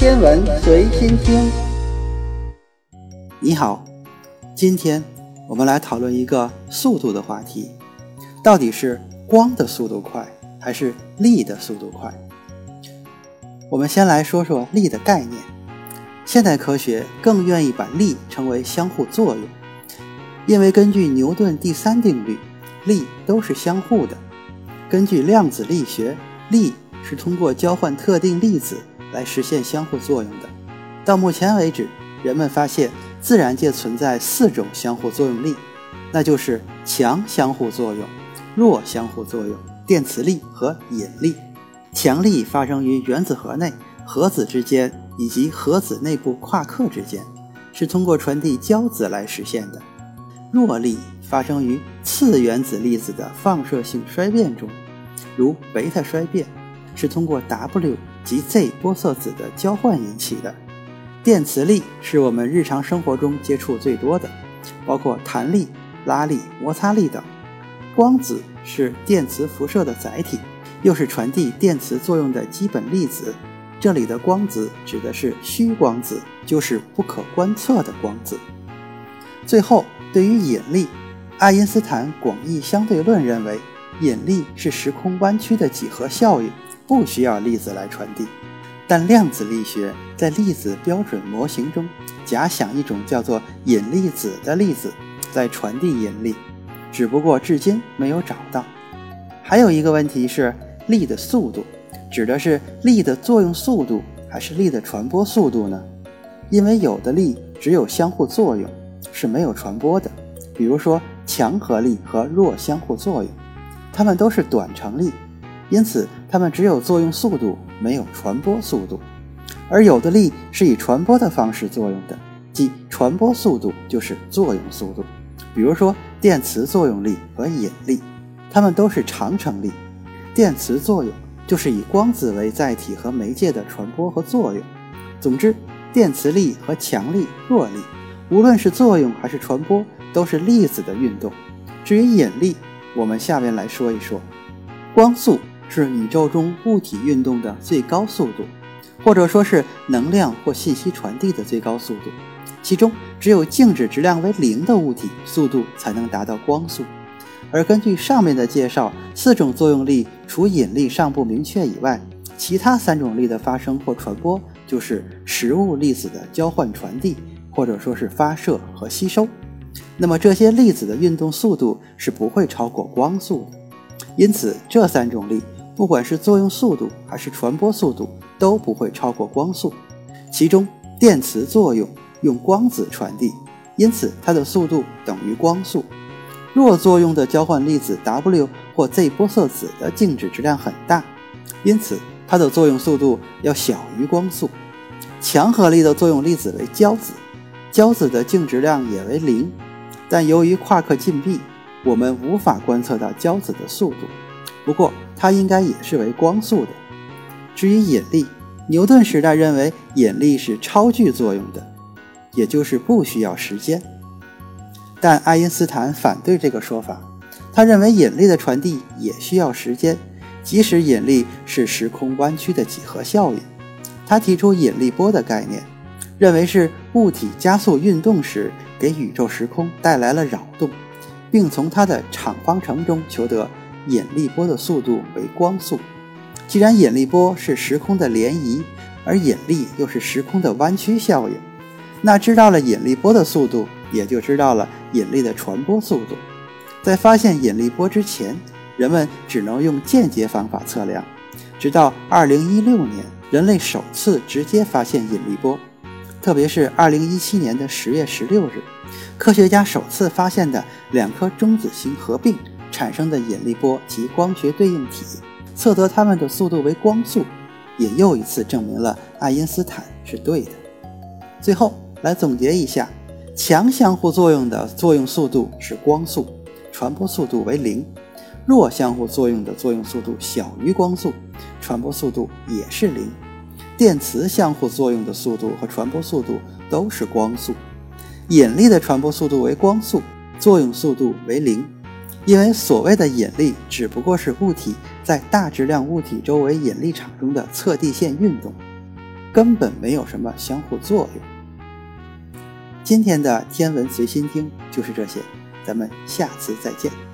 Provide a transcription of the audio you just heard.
天文随心听。你好，今天我们来讨论一个速度的话题，到底是光的速度快还是力的速度快？我们先来说说力的概念。现代科学更愿意把力称为相互作用，因为根据牛顿第三定律，力都是相互的。根据量子力学，力是通过交换特定粒子来实现相互作用的。到目前为止，人们发现自然界存在四种相互作用力，那就是强相互作用、弱相互作用、电磁力和引力。强力发生于原子核内、核子之间。以及核子内部夸克之间，是通过传递胶子来实现的。弱力发生于次原子粒子的放射性衰变中，如贝塔衰变，是通过 W 及 Z 玻色子的交换引起的。电磁力是我们日常生活中接触最多的，包括弹力、拉力、摩擦力等。光子是电磁辐射的载体，又是传递电磁作用的基本粒子。这里的光子指的是虚光子，就是不可观测的光子。最后，对于引力，爱因斯坦广义相对论认为，引力是时空弯曲的几何效应，不需要粒子来传递。但量子力学在粒子标准模型中假想一种叫做引力子的粒子在传递引力，只不过至今没有找到。还有一个问题是力的速度。指的是力的作用速度还是力的传播速度呢？因为有的力只有相互作用，是没有传播的。比如说强合力和弱相互作用，它们都是短程力，因此它们只有作用速度，没有传播速度。而有的力是以传播的方式作用的，即传播速度就是作用速度。比如说电磁作用力和引力，它们都是长程力。电磁作用。就是以光子为载体和媒介的传播和作用。总之，电磁力和强力、弱力，无论是作用还是传播，都是粒子的运动。至于引力，我们下面来说一说。光速是宇宙中物体运动的最高速度，或者说是能量或信息传递的最高速度。其中，只有静止质量为零的物体，速度才能达到光速。而根据上面的介绍，四种作用力除引力尚不明确以外，其他三种力的发生或传播就是实物粒子的交换传递，或者说是发射和吸收。那么这些粒子的运动速度是不会超过光速的，因此这三种力，不管是作用速度还是传播速度，都不会超过光速。其中电磁作用用光子传递，因此它的速度等于光速。弱作用的交换粒子 W 或 Z 玻色子的静止质量很大，因此它的作用速度要小于光速。强合力的作用粒子为胶子，胶子的静质量也为零，但由于夸克禁闭，我们无法观测到胶子的速度。不过它应该也是为光速的。至于引力，牛顿时代认为引力是超距作用的，也就是不需要时间。但爱因斯坦反对这个说法，他认为引力的传递也需要时间，即使引力是时空弯曲的几何效应。他提出引力波的概念，认为是物体加速运动时给宇宙时空带来了扰动，并从它的场方程中求得引力波的速度为光速。既然引力波是时空的涟漪，而引力又是时空的弯曲效应，那知道了引力波的速度。也就知道了引力的传播速度。在发现引力波之前，人们只能用间接方法测量。直到2016年，人类首次直接发现引力波，特别是2017年的10月16日，科学家首次发现的两颗中子星合并产生的引力波及光学对应体，测得它们的速度为光速，也又一次证明了爱因斯坦是对的。最后来总结一下。强相互作用的作用速度是光速，传播速度为零；弱相互作用的作用速度小于光速，传播速度也是零。电磁相互作用的速度和传播速度都是光速。引力的传播速度为光速，作用速度为零。因为所谓的引力只不过是物体在大质量物体周围引力场中的测地线运动根本没有什么相互作用。今天的天文随心听就是这些咱们下次再见。